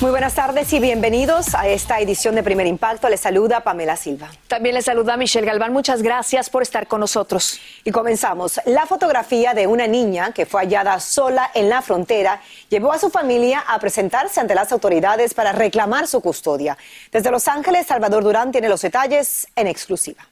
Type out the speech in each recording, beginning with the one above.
Muy buenas tardes y bienvenidos a esta edición de Primer Impacto. Les saluda Pamela Silva. También les saluda Michelle Galván. Muchas gracias por estar con nosotros. Y comenzamos. La fotografía de una niña que fue hallada sola en la frontera llevó a su familia a presentarse ante las autoridades para reclamar su custodia. Desde Los Ángeles, Salvador Durán tiene los detalles en exclusiva.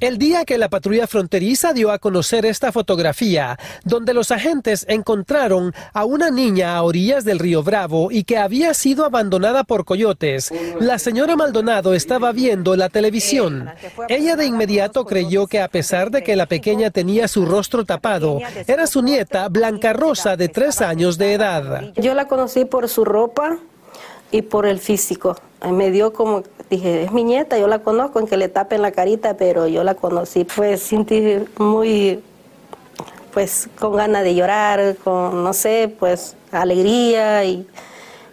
El día que la patrulla fronteriza dio a conocer esta fotografía, donde los agentes encontraron a una niña a orillas del río Bravo y que había sido abandonada por coyotes, la señora Maldonado estaba viendo la televisión. Ella de inmediato creyó que a pesar de que la pequeña tenía su rostro tapado, era su nieta Blanca Rosa de tres años de edad. Yo la conocí por su ropa y por el físico. Me dio como dije, es mi nieta, yo la conozco, en que le tapen la carita, pero yo la conocí. Pues sentí muy, pues con ganas de llorar, con, no sé, pues alegría y,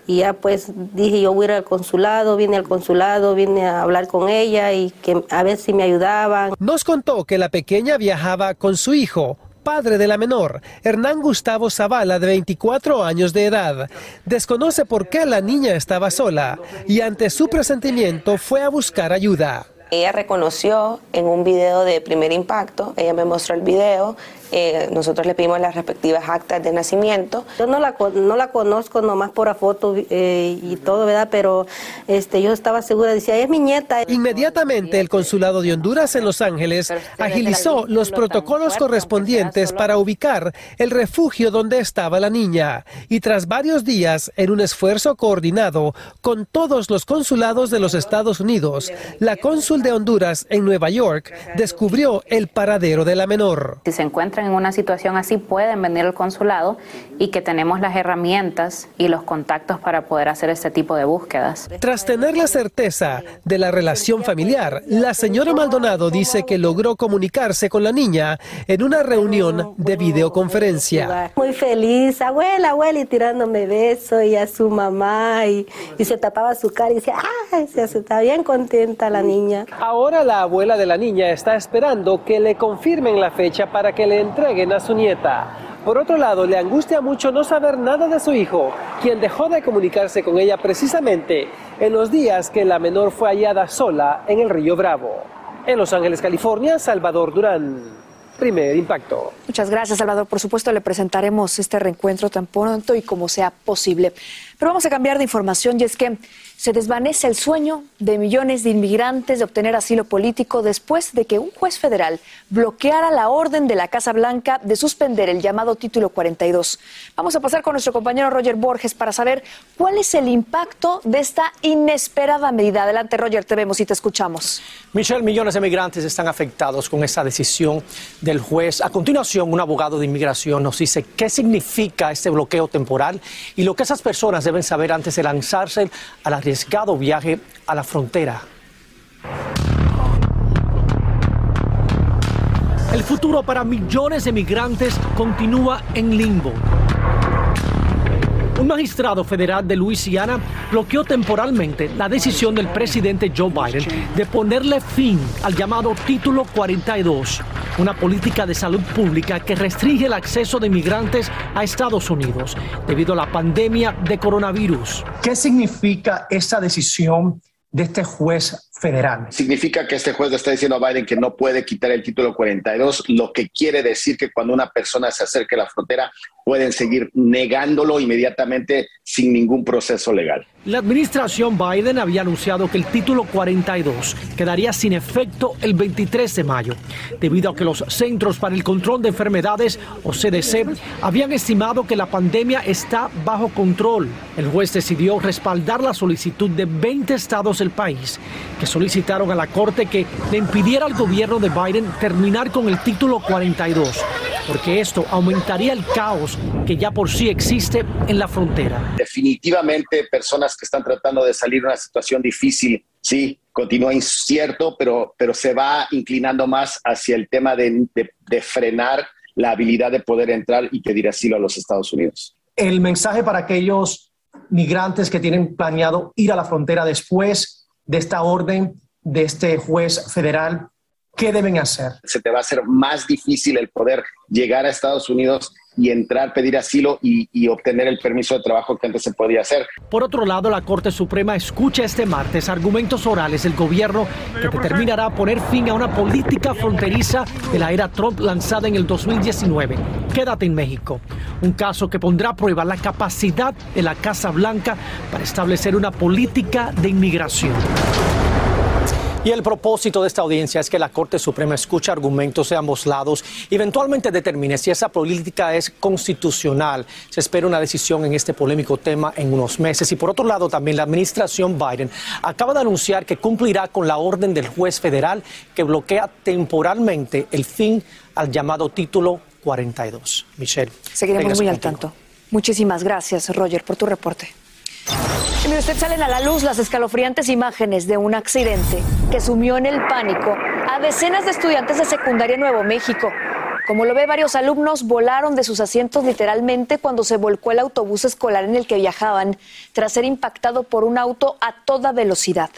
y ya pues dije, yo voy a ir al consulado, vine al consulado, vine a hablar con ella y que a ver si me ayudaban. Nos contó que la pequeña viajaba con su hijo, padre de la menor, Hernán Gustavo Zavala, de 24 años de edad. Desconoce por qué la niña estaba sola y ante su presentimiento fue a buscar ayuda. Ella reconoció en un video de primer impacto, ella me mostró el video, eh, nosotros le pedimos las respectivas actas de nacimiento. Yo no la, no la conozco nomás por la foto eh, y todo, ¿verdad? Pero este, yo estaba segura, decía, es mi nieta. Inmediatamente el Consulado de Honduras en Los Ángeles agilizó los protocolos correspondientes para ubicar el refugio donde estaba la niña. Y tras varios días, en un esfuerzo coordinado con todos los consulados de los Estados Unidos, la cónsul de Honduras en Nueva York descubrió el paradero de la menor. Si se encuentra en una situación así pueden venir al consulado y que tenemos las herramientas y los contactos para poder hacer este tipo de búsquedas. Tras tener la certeza de la relación familiar, la señora Maldonado dice que logró comunicarse con la niña en una reunión de videoconferencia. Muy feliz, abuela, abuela, y tirándome besos y a su mamá y, y se tapaba su cara y decía, ¡ay! Se está bien contenta la niña. Ahora la abuela de la niña está esperando que le confirmen la fecha para que le entreguen a su nieta. Por otro lado, le angustia mucho no saber nada de su hijo, quien dejó de comunicarse con ella precisamente en los días que la menor fue hallada sola en el río Bravo. En Los Ángeles, California, Salvador Durán. Primer impacto. Muchas gracias, Salvador. Por supuesto, le presentaremos este reencuentro tan pronto y como sea posible. Pero vamos a cambiar de información y es que se desvanece el sueño de millones de inmigrantes de obtener asilo político después de que un juez federal bloqueara la orden de la Casa Blanca de suspender el llamado título 42. Vamos a pasar con nuestro compañero Roger Borges para saber cuál es el impacto de esta inesperada medida. Adelante, Roger, te vemos y te escuchamos. Michelle, millones de migrantes están afectados con esta decisión del juez. A continuación, un abogado de inmigración nos dice qué significa este bloqueo temporal y lo que esas personas deben saber antes de lanzarse al viaje a la frontera. El futuro para millones de migrantes continúa en limbo. Un magistrado federal de Luisiana bloqueó temporalmente la decisión del presidente Joe Biden de ponerle fin al llamado Título 42, una política de salud pública que restringe el acceso de migrantes a Estados Unidos debido a la pandemia de coronavirus. ¿Qué significa esa decisión de este juez federal. Significa que este juez le está diciendo a Biden que no puede quitar el título 42, lo que quiere decir que cuando una persona se acerque a la frontera pueden seguir negándolo inmediatamente sin ningún proceso legal. La administración Biden había anunciado que el título 42 quedaría sin efecto el 23 de mayo, debido a que los Centros para el Control de Enfermedades, o CDC, habían estimado que la pandemia está bajo control. El juez decidió respaldar la solicitud de 20 estados del país que solicitaron a la Corte que le impidiera al gobierno de Biden terminar con el título 42, porque esto aumentaría el caos que ya por sí existe en la frontera. Definitivamente personas que están tratando de salir de una situación difícil, sí, continúa incierto, pero, pero se va inclinando más hacia el tema de, de frenar la habilidad de poder entrar y pedir asilo a los Estados Unidos. El mensaje para aquellos migrantes que tienen planeado ir a la frontera después de esta orden de este juez federal, ¿qué deben hacer? Se te va a hacer más difícil el poder llegar a Estados Unidos y entrar, pedir asilo y, obtener el permiso de trabajo que antes se podía hacer. Por otro lado, la Corte Suprema escucha este martes argumentos orales del gobierno que determinará poner fin a una política fronteriza de la era Trump lanzada en el 2019. Quédate en México. Un caso que pondrá a prueba la capacidad de la Casa Blanca para establecer una política de inmigración. Y el propósito de esta audiencia es que la Corte Suprema escuche argumentos de ambos lados y eventualmente determine si esa política es constitucional. Se espera una decisión en este polémico tema en unos meses. Y por otro lado, también la administración Biden acaba de anunciar que cumplirá con la orden del juez federal que bloquea temporalmente el fin al llamado título 42. Michelle. Seguiremos muy al tanto. Muchísimas gracias, Roger, por tu reporte. Y usted salen a la luz las escalofriantes imágenes de un accidente que sumió en el pánico a decenas de estudiantes de secundaria Nuevo México. Como lo ve, varios alumnos volaron de sus asientos literalmente cuando se volcó el autobús escolar en el que viajaban tras ser impactado por un auto a toda velocidad.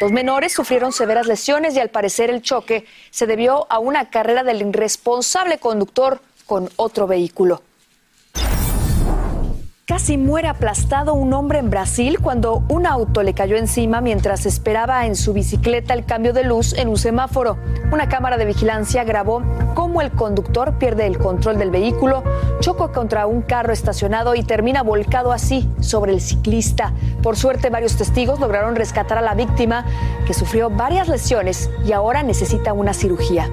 Dos menores sufrieron severas lesiones y al parecer el choque se debió a una carrera del irresponsable conductor con otro vehículo. Casi muere aplastado un hombre en Brasil cuando un auto le cayó encima mientras esperaba en su bicicleta el cambio de luz en un semáforo. Una cámara de vigilancia grabó cómo el conductor pierde el control del vehículo, choca contra un carro estacionado y termina volcado así sobre el ciclista. Por suerte, varios testigos lograron rescatar a la víctima, que sufrió varias lesiones y ahora necesita una cirugía.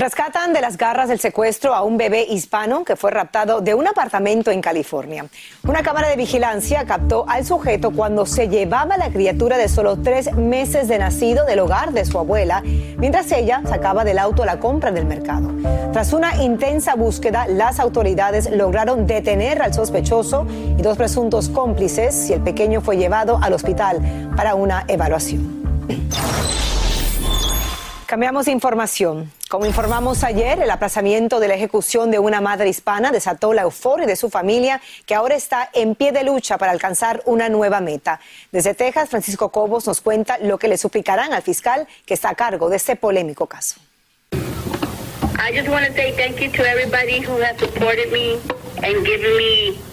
Rescatan de las garras del secuestro a un bebé hispano que fue raptado de un apartamento en California. Una cámara de vigilancia captó al sujeto cuando se llevaba la criatura de solo tres meses de nacido del hogar de su abuela, mientras ella sacaba del auto la compra del mercado. Tras una intensa búsqueda, las autoridades lograron detener al sospechoso y dos presuntos cómplices y el pequeño fue llevado al hospital para una evaluación. Cambiamos de información. Como informamos ayer, el aplazamiento de la ejecución de una madre hispana desató la euforia de su familia, que ahora está en pie de lucha para alcanzar una nueva meta. Desde Texas, Francisco Cobos nos cuenta lo que le suplicarán al fiscal que está a cargo de este polémico caso. I just want to say thank you to everybody who has supported me and given me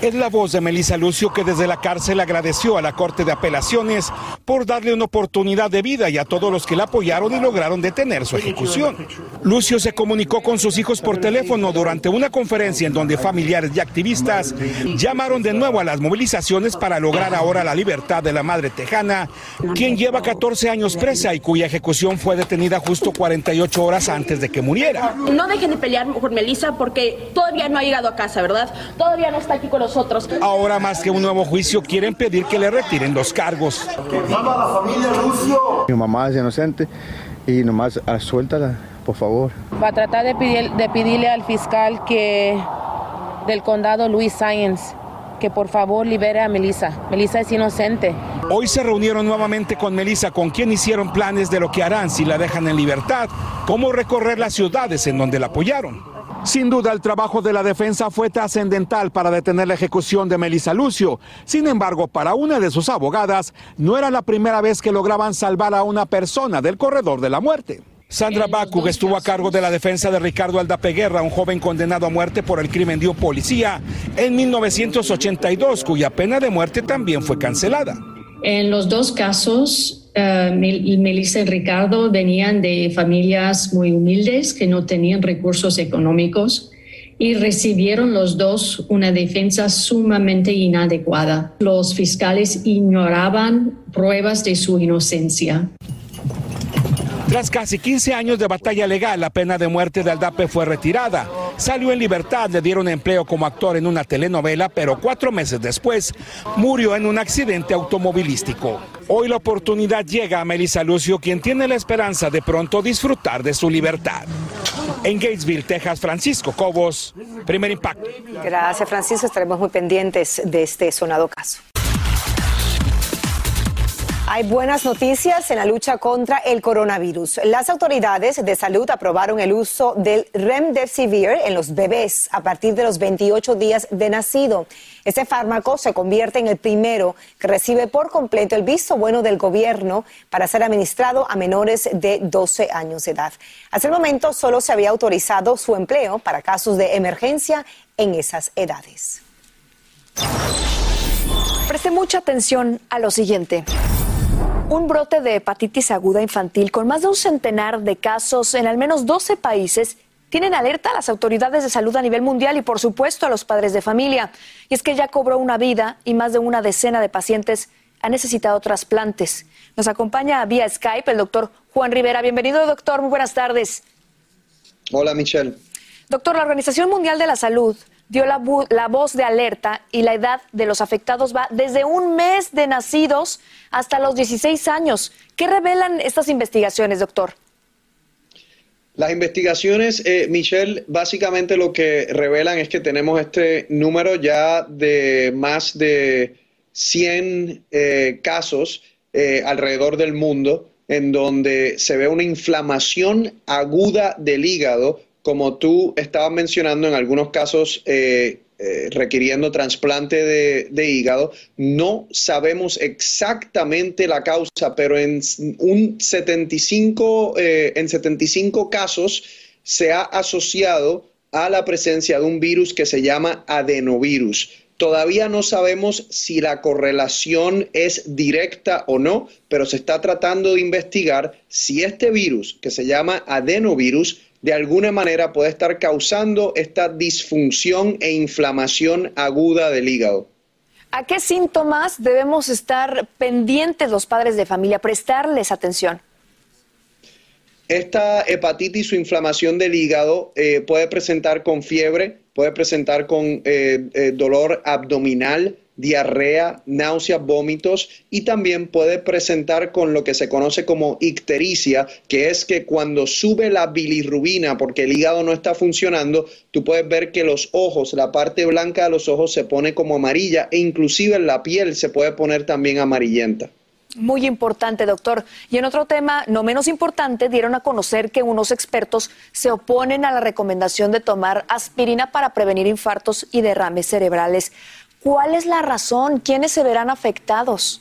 es la voz de Melissa Lucio que desde la cárcel agradeció a la Corte de Apelaciones por darle una oportunidad de vida y a todos los que la apoyaron y lograron detener su ejecución. Lucio se comunicó con sus hijos por teléfono durante una conferencia en donde familiares y activistas llamaron de nuevo a las movilizaciones para lograr ahora la libertad de la madre tejana, quien lleva 14 años presa y cuya ejecución fue detenida justo 48 horas antes de que muriera. No dejen de pelear por Melissa porque todavía no ha llegado a casa, ¿verdad? Todavía no está aquí con nosotros. Ahora más que un nuevo juicio quieren pedir que le retiren los cargos. la familia Mi mamá es inocente y nomás ah, suéltala, por favor. Va a tratar de, pedir, de pedirle al fiscal que del condado Luis Sáenz que por favor libere a Melissa. Melissa es inocente. Hoy se reunieron nuevamente con Melissa, con quien hicieron planes de lo que harán si la dejan en libertad, cómo recorrer las ciudades en donde la apoyaron. Sin duda, el trabajo de la defensa fue trascendental para detener la ejecución de Melissa Lucio. Sin embargo, para una de sus abogadas, no era la primera vez que lograban salvar a una persona del corredor de la muerte. Sandra Bakug estuvo a cargo de la defensa de Ricardo Aldapeguerra, un joven condenado a muerte por el crimen de un policía en 1982, cuya pena de muerte también fue cancelada. En los dos casos, uh, Melissa y Ricardo venían de familias muy humildes que no tenían recursos económicos y recibieron los dos una defensa sumamente inadecuada. Los fiscales ignoraban pruebas de su inocencia. Tras casi 15 años de batalla legal, la pena de muerte de Aldape fue retirada. Salió en libertad, le dieron empleo como actor en una telenovela, pero cuatro meses después murió en un accidente automovilístico. Hoy la oportunidad llega a Melissa Lucio, quien tiene la esperanza de pronto disfrutar de su libertad. En Gatesville, Texas, Francisco Cobos, primer impacto. Gracias, Francisco. Estaremos muy pendientes de este sonado caso. Hay buenas noticias en la lucha contra el coronavirus. Las autoridades de salud aprobaron el uso del Remdesivir en los bebés a partir de los 28 días de nacido. Este fármaco se convierte en el primero que recibe por completo el visto bueno del gobierno para ser administrado a menores de 12 años de edad. Hasta el momento solo se había autorizado su empleo para casos de emergencia en esas edades. Preste mucha atención a lo siguiente. Un brote de hepatitis aguda infantil con más de un centenar de casos en al menos 12 países tienen alerta a las autoridades de salud a nivel mundial y por supuesto a los padres de familia. Y es que ya cobró una vida y más de una decena de pacientes han necesitado trasplantes. Nos acompaña vía Skype el doctor Juan Rivera. Bienvenido, doctor. Muy buenas tardes. Hola, Michelle. Doctor, la Organización Mundial de la Salud dio la, la, voz de alerta y la edad de los afectados va desde un mes de nacidos hasta los 16 años. ¿Qué revelan estas investigaciones, doctor? Las investigaciones, eh, Michelle, básicamente lo que revelan es que tenemos este número ya de más de 100 eh, casos eh, alrededor del mundo en donde se ve una inflamación aguda del hígado como tú estabas mencionando, en algunos casos eh, eh, requiriendo trasplante de, hígado. No sabemos exactamente la causa, pero en un 75, eh, en 75 casos se ha asociado a la presencia de un virus que se llama adenovirus. Todavía no sabemos si la correlación es directa o no, pero se está tratando de investigar si este virus, que se llama adenovirus, de alguna manera puede estar causando esta disfunción e inflamación aguda del hígado. ¿A qué síntomas debemos estar pendientes los padres de familia, prestarles atención? Esta hepatitis o inflamación del hígado eh, puede presentar con fiebre, puede presentar con eh, eh, dolor abdominal, diarrea, náuseas, vómitos y también puede presentar con lo que se conoce como ictericia, que es que cuando sube la bilirrubina porque el hígado no está funcionando, tú puedes ver que los ojos, la parte blanca de los ojos se pone como amarilla e inclusive la piel se puede poner también amarillenta. Muy importante, doctor. Y en otro tema, no menos importante, dieron a conocer que unos expertos se oponen a la recomendación de tomar aspirina para prevenir infartos y derrames cerebrales. ¿Cuál es la razón? ¿Quiénes se verán afectados?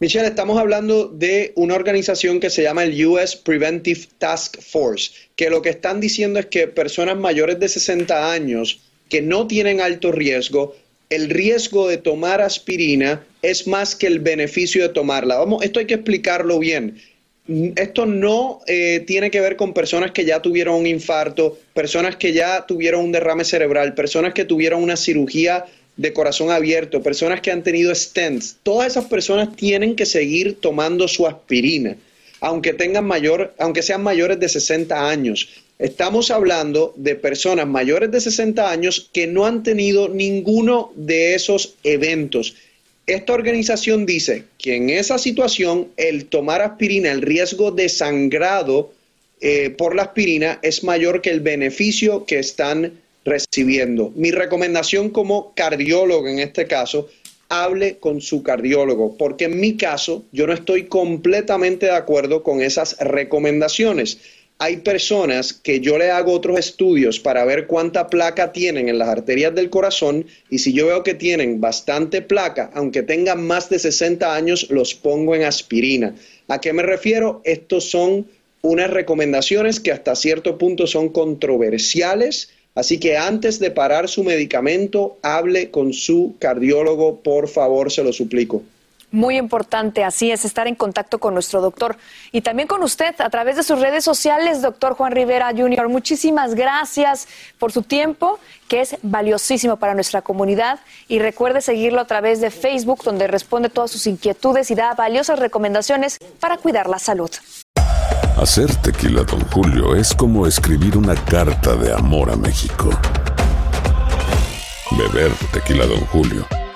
Michelle, estamos hablando de una organización que se llama el US Preventive Task Force, que lo que están diciendo es que personas mayores de 60 años que no tienen alto riesgo, el riesgo de tomar aspirina es más que el beneficio de tomarla. Vamos, esto hay que explicarlo bien. Esto no eh, tiene que ver con personas que ya tuvieron un infarto, personas que ya tuvieron un derrame cerebral, personas que tuvieron una cirugía de corazón abierto, personas que han tenido stents. Todas esas personas tienen que seguir tomando su aspirina, aunque tengan mayor, aunque sean mayores de 60 años. Estamos hablando de personas mayores de 60 años que no han tenido ninguno de esos eventos esta organización dice que en esa situación el tomar aspirina, el riesgo de sangrado eh, por la aspirina es mayor que el beneficio que están recibiendo. Mi recomendación como cardiólogo en este caso, hable con su cardiólogo, porque en mi caso yo no estoy completamente de acuerdo con esas recomendaciones hay personas que yo le hago otros estudios para ver cuánta placa tienen en las arterias del corazón y si yo veo que tienen bastante placa, aunque tengan más de 60 años, los pongo en aspirina. ¿A qué me refiero? Estos son unas recomendaciones que hasta cierto punto son controversiales. Así que antes de parar su medicamento, hable con su cardiólogo, por favor, se lo suplico. Muy importante, así es, estar en contacto con nuestro doctor y también con usted a través de sus redes sociales, doctor Juan Rivera Jr. Muchísimas gracias por su tiempo, que es valiosísimo para nuestra comunidad. Y recuerde seguirlo a través de Facebook, donde responde todas sus inquietudes y da valiosas recomendaciones para cuidar la salud. Hacer tequila, don Julio, es como escribir una carta de amor a México. Beber tequila, don Julio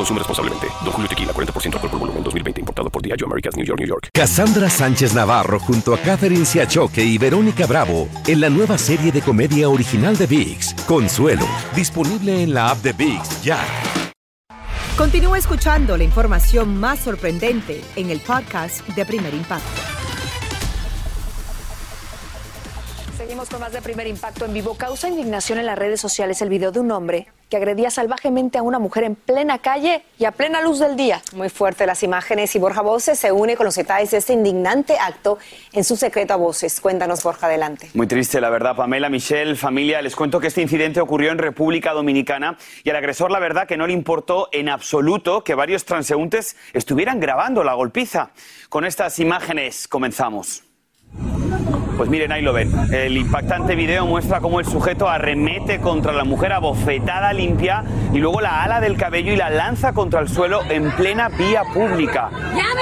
Consume responsablemente. Don Julio Tequila, 40% alcohol por volumen, 2020. Importado por Diageo Americas, New York, New York. Cassandra Sánchez Navarro junto a Catherine Siachoque y Verónica Bravo en la nueva serie de comedia original de VIX, Consuelo. Disponible en la app de VIX, ya. Continúa escuchando la información más sorprendente en el podcast de Primer Impacto. Seguimos con más de primer impacto en vivo. Causa indignación en las redes sociales el video de un hombre que agredía salvajemente a una mujer en plena calle y a plena luz del día. Muy fuerte las imágenes y Borja Voces se une con los detalles de este indignante acto en su secreto a voces. Cuéntanos, Borja, adelante. Muy triste, la verdad, Pamela, Michelle, familia. Les cuento que este incidente ocurrió en República Dominicana y al agresor, la verdad, que no le importó en absoluto que varios transeúntes estuvieran grabando la golpiza. Con estas imágenes comenzamos. Pues miren, ahí lo ven. El impactante video muestra cómo el sujeto arremete contra la mujer a bofetada limpia y luego la ala del cabello y la lanza contra el suelo en plena vía pública.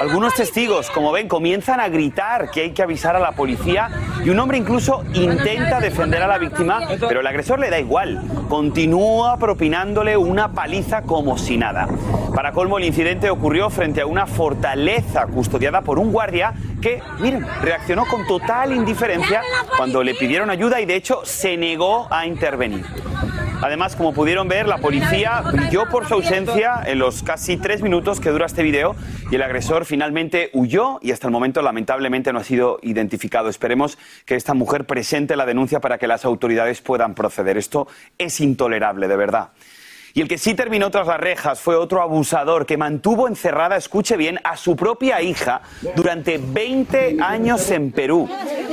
Algunos testigos, como ven, comienzan a gritar que hay que avisar a la policía y un hombre incluso intenta defender a la víctima, pero el agresor le da igual. Continúa propinándole una paliza como si nada. Para colmo, el incidente ocurrió frente a una fortaleza custodiada por un guardia que, miren, reaccionó con total indiferencia cuando le pidieron ayuda y de hecho se negó a intervenir. Además, como pudieron ver, la policía brilló por su ausencia en los casi tres minutos que dura este video y el agresor finalmente huyó y hasta el momento lamentablemente no ha sido identificado. Esperemos que esta mujer presente la denuncia para que las autoridades puedan proceder. Esto es intolerable, de verdad. Y el que sí terminó tras las rejas fue otro abusador que mantuvo encerrada, escuche bien, a su propia hija durante 20 años en Perú.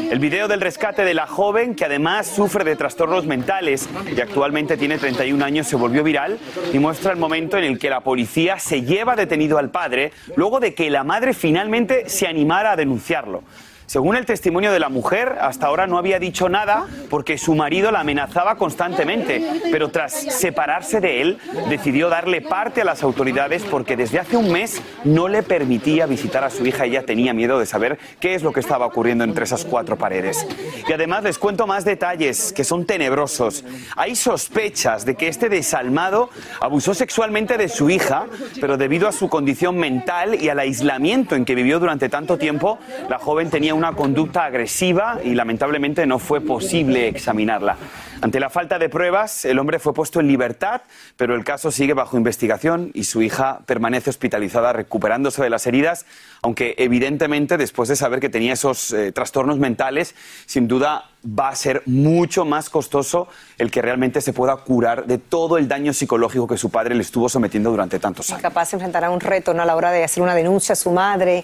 El video del rescate de la joven, que además sufre de trastornos mentales y actualmente tiene 31 años, se volvió viral y muestra el momento en el que la policía se lleva detenido al padre luego de que la madre finalmente se animara a denunciarlo. Según el testimonio de la mujer, hasta ahora no había dicho nada porque su marido la amenazaba constantemente, pero tras separarse de él, decidió darle parte a las autoridades porque desde hace un mes no le permitía visitar a su hija. Ella tenía miedo de saber qué es lo que estaba ocurriendo entre esas cuatro paredes. Y además les cuento más detalles que son tenebrosos. Hay sospechas de que este desalmado abusó sexualmente de su hija, pero debido a su condición mental y al aislamiento en que vivió durante tanto tiempo, la joven tenía una conducta agresiva y lamentablemente no fue posible examinarla. Ante la falta de pruebas, el hombre fue puesto en libertad, pero el caso sigue bajo investigación y su hija permanece hospitalizada recuperándose de las heridas, aunque evidentemente después de saber que tenía esos eh, trastornos mentales, sin duda va a ser mucho más costoso el que realmente se pueda curar de todo el daño psicológico que su padre le estuvo sometiendo durante tantos años. Capaz de enfrentar a un reto ¿no? a la hora de hacer una denuncia a su madre.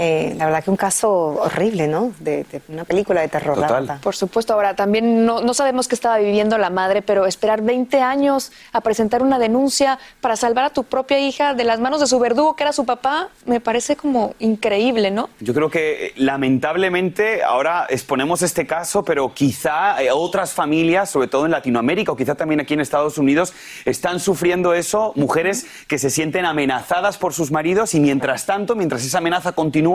Eh, la verdad que un caso horrible, ¿no? De, de una película de terror. Total. Por supuesto, ahora también no, no sabemos qué estaba viviendo la madre, pero esperar 20 años a presentar una denuncia para salvar a tu propia hija de las manos de su verdugo, que era su papá, me parece como increíble, ¿no? Yo creo que eh, lamentablemente ahora exponemos este caso, pero quizá eh, otras familias, sobre todo en Latinoamérica o quizá también aquí en Estados Unidos, están sufriendo eso, mujeres que se sienten amenazadas por sus maridos y mientras tanto, mientras esa amenaza continúa,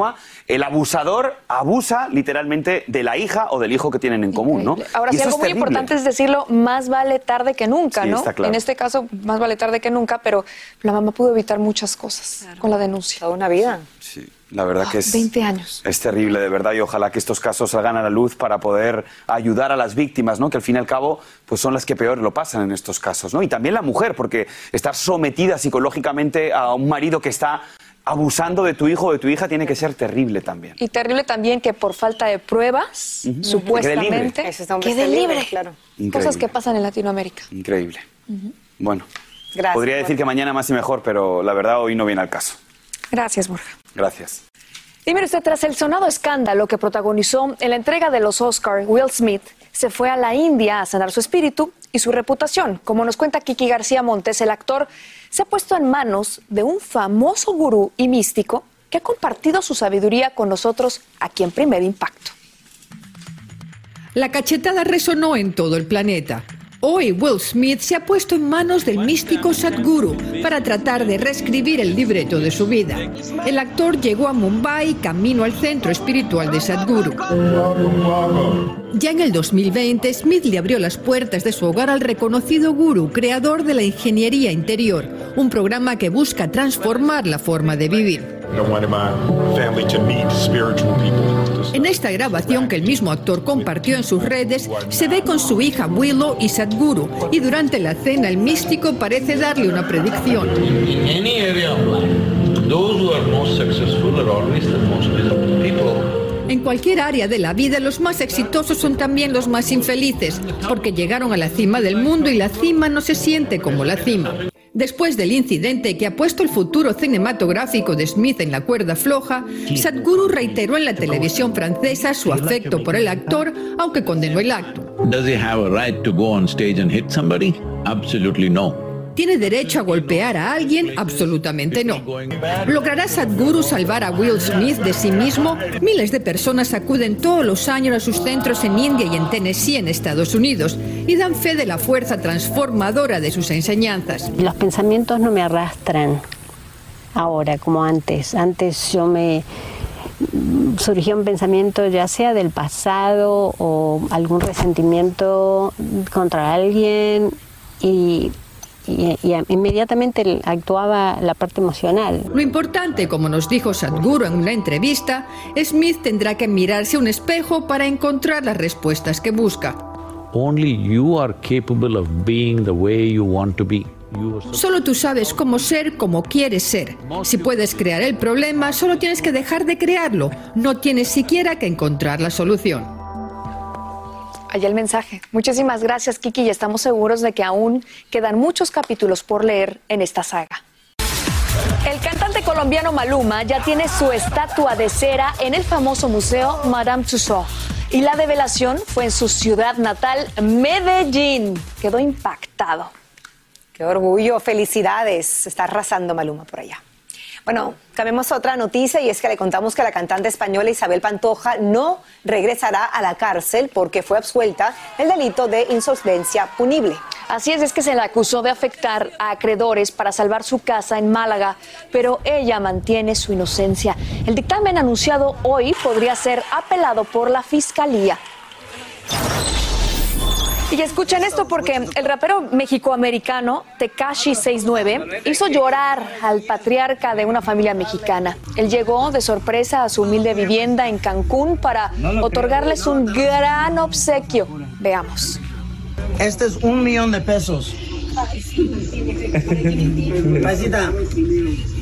el abusador abusa literalmente de la hija o del hijo que tienen en común, ¿no? Ahora Y sí, algo es muy terrible. importante es decirlo, más vale tarde que nunca, Sí, ¿no? está claro. En este caso, más vale tarde que nunca, pero la mamá pudo evitar muchas cosas con la denuncia. Toda una vida. Sí. La verdad que es... 20 años. Es terrible, de verdad, y ojalá que estos casos salgan a la luz para poder ayudar a las víctimas, ¿no? Que al fin y al cabo, pues son las que peor lo pasan en estos casos, ¿no? Y también la mujer, porque estar sometida psicológicamente a un marido que está abusando de tu hijo o de tu hija tiene que ser terrible también. Y terrible también que por falta de pruebas, supuestamente, Ese hombre quede libre, libre. claro. Increíble. Cosas que pasan en Latinoamérica. Increíble. Bueno, Gracias. podría decir que mañana más y mejor, pero la verdad hoy no viene al caso. Gracias, Borja. Gracias. Y mire usted, tras el sonado escándalo que protagonizó en la entrega de los Oscar, Will Smith se fue a la India a sanar su espíritu y su reputación. Como nos cuenta Kiki García Montes, el actor se ha puesto en manos de un famoso gurú y místico que ha compartido su sabiduría con nosotros aquí en Primer Impacto. La cachetada resonó en todo el planeta. Hoy Will Smith se ha puesto en manos del místico Sadhguru para tratar de reescribir el libreto de su vida. El actor llegó a Mumbai camino al centro espiritual de Sadhguru. Ya en el 2020, Smith le abrió las puertas de su hogar al reconocido gurú, creador de la ingeniería interior, un programa que busca transformar la forma de vivir. En esta grabación que el mismo actor compartió en sus redes, se ve con su hija Willow y Sadhguru, y durante la cena el místico parece darle una predicción. En cualquier área de la vida, los más exitosos son también los más infelices, porque llegaron a la cima del mundo y la cima no se siente como la cima. Después del incidente que ha puesto el futuro cinematográfico de Smith en la cuerda floja, Sadhguru reiteró en la televisión francesa su afecto por el actor, aunque condenó el acto. Does he have a right to go on stage and hit somebody? Absolutely no. ¿Tiene derecho a golpear a alguien? Absolutamente no. ¿Logrará Sadhguru salvar a Will Smith de sí mismo? Miles de personas acuden todos los años a sus centros en India y en Tennessee, en Estados Unidos, y dan fe de la fuerza transformadora de sus enseñanzas. Los pensamientos no me arrastran ahora como antes. Antes yo me surgía un pensamiento ya sea del pasado o algún resentimiento contra alguien y y, y inmediatamente actuaba la parte emocional. Lo importante, como nos dijo Sadhguru en una entrevista, Smith tendrá que mirarse a un espejo para encontrar las respuestas que busca. Only you are capable of being the way you want to be. Solo tú sabes cómo ser como quieres ser. Si puedes crear el problema, solo tienes que dejar de crearlo. No tienes siquiera que encontrar la solución. Allá el mensaje. Muchísimas gracias, Kiki, y estamos seguros de que aún quedan muchos capítulos por leer en esta saga. El cantante colombiano Maluma ya tiene su estatua de cera en el famoso museo Madame Tussauds. Y la develación fue en su ciudad natal, Medellín. Quedó impactado. Qué orgullo, felicidades. Está arrasando Maluma por allá. Bueno, cambiamos a otra noticia y es que le contamos que la cantante española Isabel Pantoja no regresará a la cárcel porque fue absuelta del delito de insolvencia punible. Así es, es que se le acusó de afectar a acreedores para salvar su casa en Málaga, pero ella mantiene su inocencia. El dictamen anunciado hoy podría ser apelado por la Fiscalía. Y escuchen esto porque el rapero mexicoamericano Tekashi 69 hizo llorar al patriarca de una familia mexicana. Él llegó de sorpresa a su humilde vivienda en Cancún para otorgarles un gran obsequio. Veamos. Este es un millón de pesos. Paisita,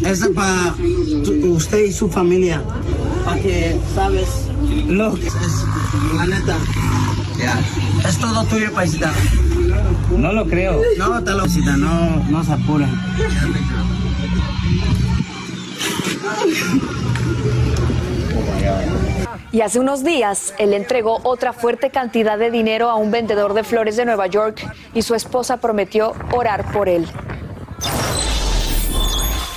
es para usted y su familia. Para que sabes lo que es la neta. Es todo tuyo, paisita. No lo creo. No, te lo paisita, no, no se apuren. Y hace unos días él entregó otra fuerte cantidad de dinero a un vendedor de flores de Nueva York y su esposa prometió orar por él.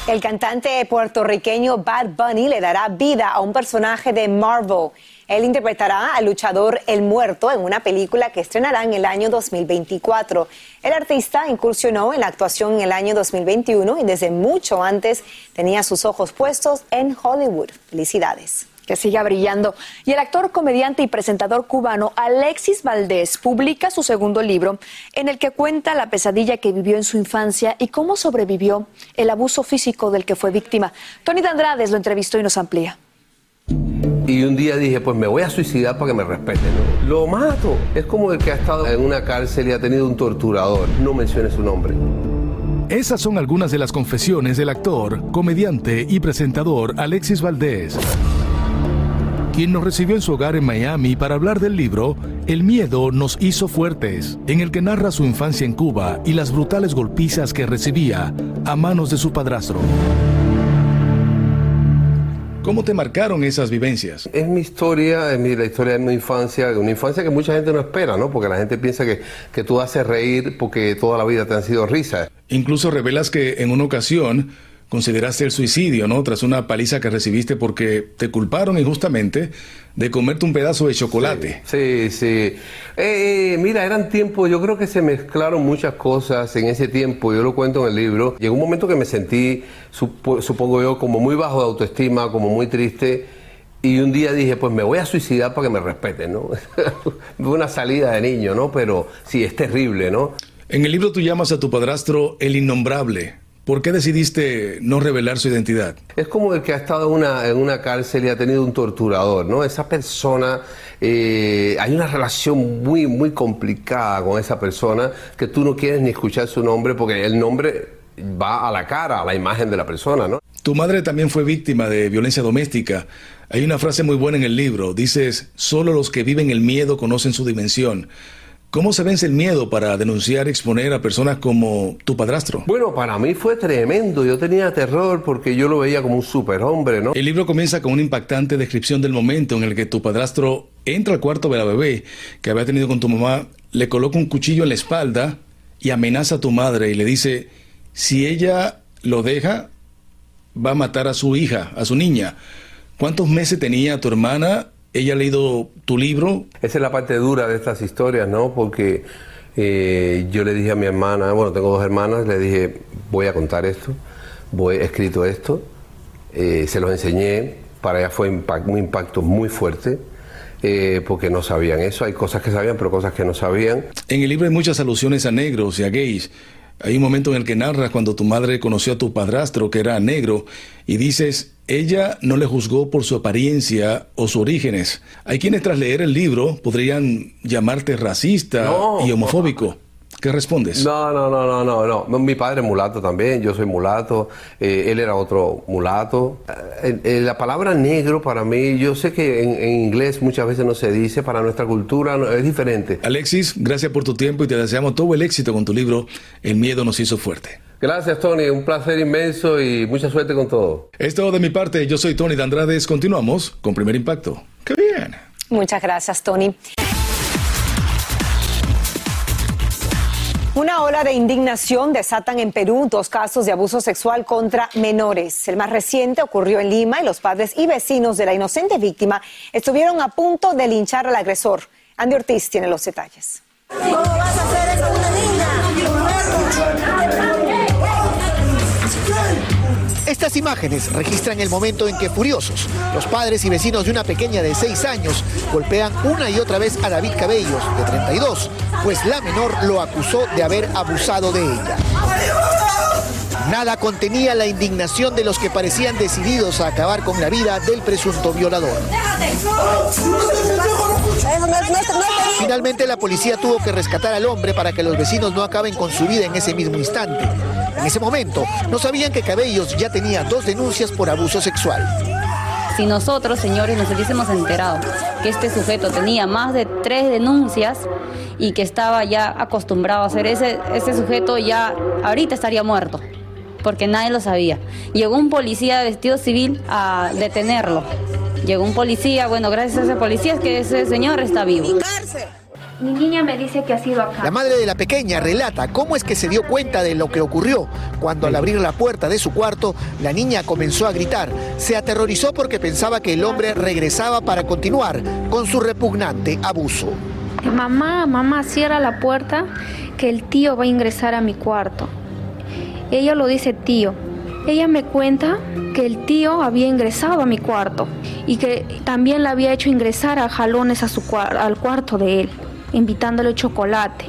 El cantante puertorriqueño Bad Bunny le dará vida a un personaje de Marvel. Él interpretará al luchador El Muerto en una película que estrenará en el año 2024. El artista incursionó en la actuación en el año 2021 y desde mucho antes tenía sus ojos puestos en Hollywood. Felicidades. Que siga brillando. Y el actor, comediante y presentador cubano Alexis Valdés publica su segundo libro en el que cuenta la pesadilla que vivió en su infancia y cómo sobrevivió el abuso físico del que fue víctima. Tony de Andrades lo entrevistó y nos amplía. Y un día dije, pues me voy a suicidar para que me respeten. ¿no? Lo mato. Es como el que ha estado en una cárcel y ha tenido un torturador. No mencione su nombre. Esas son algunas de las confesiones del actor, comediante y presentador Alexis Valdés, quien nos recibió en su hogar en Miami para hablar del libro El miedo nos hizo fuertes, en el que narra su infancia en Cuba y las brutales golpizas que recibía a manos de su padrastro. ¿Cómo te marcaron esas vivencias? Es mi historia, es mi, la historia de mi infancia, una infancia que mucha gente no espera, ¿no? Porque la gente piensa que, que tú haces reír porque toda la vida te han sido risas. Incluso revelas que en una ocasión consideraste el suicidio, ¿no? Tras una paliza que recibiste porque te culparon injustamente de comerte un pedazo de chocolate. Sí, sí. Eh, eh, mira, eran tiempos, yo creo que se mezclaron muchas cosas en ese tiempo, yo lo cuento en el libro. Llegó un momento que me sentí, supo- supongo yo, como muy bajo de autoestima, como muy triste. Y un día dije, pues me voy a suicidar para que me respeten, ¿no? Una salida de niño, ¿no? Pero sí, es terrible, ¿no? En el libro tú llamas a tu padrastro el innombrable. ¿Por qué decidiste no revelar su identidad? Es como el que ha estado en una, en una cárcel y ha tenido un torturador, ¿no? Esa persona, eh, hay una relación muy, muy complicada con esa persona que tú no quieres ni escuchar su nombre porque el nombre va a la cara, a la imagen de la persona, ¿no? Tu madre también fue víctima de violencia doméstica. Hay una frase muy buena en el libro. Dices, solo los que viven el miedo conocen su dimensión. ¿Cómo se vence el miedo para denunciar y exponer a personas como tu padrastro? Bueno, para mí fue tremendo. Yo tenía terror porque yo lo veía como un superhombre, ¿no? El libro comienza con una impactante descripción del momento en el que tu padrastro entra al cuarto de la bebé que había tenido con tu mamá, le coloca un cuchillo en la espalda y amenaza a tu madre y le dice, si ella lo deja, va a matar a su hija, a su niña. ¿Cuántos meses tenía tu hermana? ¿Ella ha leído tu libro? Esa es la parte dura de estas historias, ¿no? Porque eh, yo le dije a mi hermana, bueno, tengo dos hermanas, le dije, voy a contar esto, voy, he escrito esto, eh, se los enseñé, para ella fue impact- un impacto muy fuerte, eh, porque no sabían eso, hay cosas que sabían, pero cosas que no sabían. En el libro hay muchas alusiones a negros y a gays. Hay un momento en el que narras cuando tu madre conoció a tu padrastro, que era negro, y dices, ella no le juzgó por su apariencia o sus orígenes. Hay quienes tras leer el libro podrían llamarte racista No. y homofóbico. ¿Qué respondes? No, no, no, no, no, no. Mi padre es mulato también, yo soy mulato, eh, él era otro mulato. Eh, eh, la palabra negro para mí, yo sé que en, en inglés muchas veces no se dice, para nuestra cultura no- es diferente. Alexis, gracias por tu tiempo y te deseamos todo el éxito con tu libro El miedo nos hizo fuerte. Gracias, Tony, un placer inmenso y mucha suerte con todo. Es todo de mi parte, yo soy Tony de Andrades, continuamos con Primer Impacto. ¡Qué bien! Muchas gracias, Tony. Una ola de indignación desatan en Perú dos casos de abuso sexual contra menores. El más reciente ocurrió en Lima y los padres y vecinos de la inocente víctima estuvieron a punto de linchar al agresor. Andy Ortiz tiene los detalles. ¿Cómo vas a hacer una niña? Estas imágenes registran el momento en que furiosos, los padres y vecinos de una pequeña de 6 años golpean una y otra vez a David Cabellos, de 32, pues la menor lo acusó de haber abusado de ella. Nada contenía la indignación de los que parecían decididos a acabar con la vida del presunto violador. Finalmente la policía tuvo que rescatar al hombre para que los vecinos no acaben con su vida en ese mismo instante. En ese momento no sabían que Cabellos ya tenía dos denuncias por abuso sexual. Si nosotros, señores, nos hubiésemos enterado que este sujeto tenía más de tres denuncias y que estaba ya acostumbrado a hacer ese, ese sujeto ya ahorita estaría muerto, porque nadie lo sabía. Llegó un policía vestido civil a detenerlo. Llegó un policía, bueno, gracias a ese policía es que ese señor está vivo. Mi niña me dice que ha sido acá. La madre de la pequeña relata cómo es que se dio cuenta de lo que ocurrió cuando al abrir la puerta de su cuarto la niña comenzó a gritar. Se aterrorizó porque pensaba que el hombre regresaba para continuar con su repugnante abuso. Mamá, mamá, cierra la puerta que el tío va a ingresar a mi cuarto. Ella lo dice tío. Ella me cuenta que el tío había ingresado a mi cuarto y que también le había hecho ingresar a jalones a su al cuarto de él, invitándole chocolate.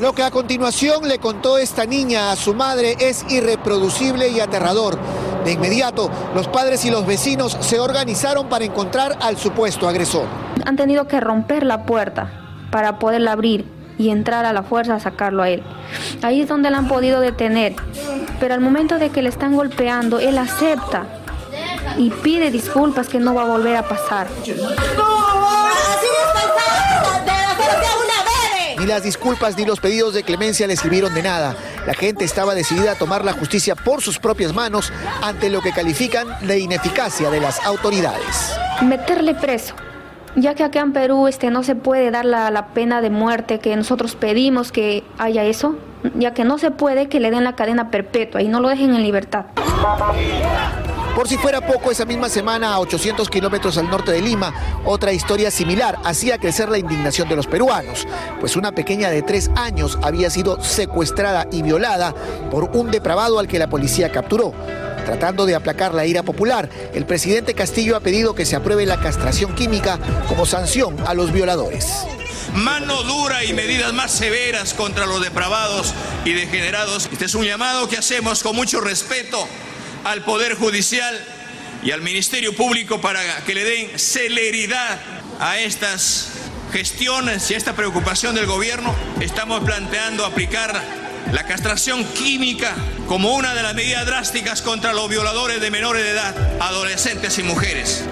Lo que a continuación le contó esta niña a su madre es irreproducible y aterrador. De inmediato, los padres y los vecinos se organizaron para encontrar al supuesto agresor. Han tenido que romper la puerta para poderla abrir y entrar a la fuerza a sacarlo a él. Ahí es donde la han podido detener. Pero al momento de que le están golpeando, él acepta y pide disculpas que no va a volver a pasar. Ni las disculpas ni los pedidos de clemencia le sirvieron de nada. La gente estaba decidida a tomar la justicia por sus propias manos ante lo que califican de ineficacia de las autoridades. Meterle preso. Ya que acá en Perú este, no se puede dar la, la pena de muerte, que nosotros pedimos que haya eso, ya que no se puede que le den la cadena perpetua y no lo dejen en libertad. Por si fuera poco, esa misma semana, a 800 kilómetros al norte de Lima, otra historia similar hacía crecer la indignación de los peruanos, pues una pequeña de tres años había sido secuestrada y violada por un depravado al que la policía capturó. Tratando de aplacar la ira popular, el presidente Castillo ha pedido que se apruebe la castración química como sanción a los violadores mano dura y medidas más severas contra los depravados y degenerados. Este es un llamado que hacemos con mucho respeto al Poder Judicial y al Ministerio Público para que le den celeridad a estas gestiones y a esta preocupación del gobierno. Estamos planteando aplicar la castración química como una de las medidas drásticas contra los violadores de menores de edad, adolescentes y mujeres.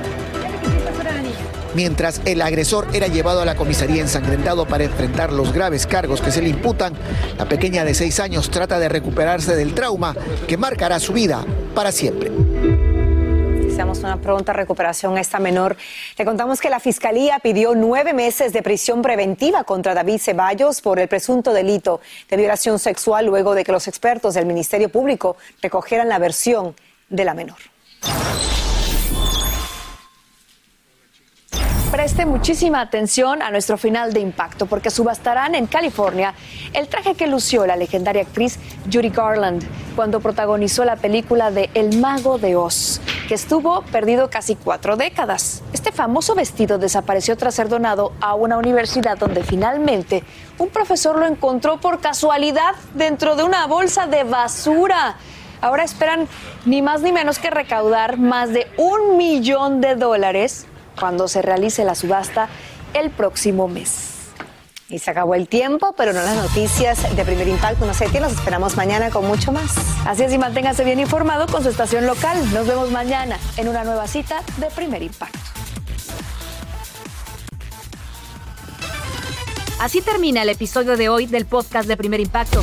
Mientras el agresor era llevado a la comisaría ensangrentado para enfrentar los graves cargos que se le imputan, la pequeña de seis años trata de recuperarse del trauma que marcará su vida para siempre. Deseamos una pronta recuperación a esta menor. Le contamos que la Fiscalía pidió nueve meses de prisión preventiva contra David Ceballos por el presunto delito de violación sexual luego de que los expertos del Ministerio Público recogieran la versión de la menor. Preste muchísima atención a nuestro final de impacto porque subastarán en California el traje que lució la legendaria actriz Judy Garland cuando protagonizó la película de El Mago de Oz, que estuvo perdido casi cuatro décadas. Este famoso vestido desapareció tras ser donado a una universidad donde finalmente un profesor lo encontró por casualidad dentro de una bolsa de basura. Ahora esperan ni más ni menos que recaudar más de un millón de dólares cuando se realice la subasta el próximo mes. Y se acabó el tiempo, pero no las noticias de primer impacto. No sé los esperamos mañana con mucho más. Así es, y manténgase bien informado con su estación local. Nos vemos mañana en una nueva cita de primer impacto. Así termina el episodio de hoy del podcast de primer impacto.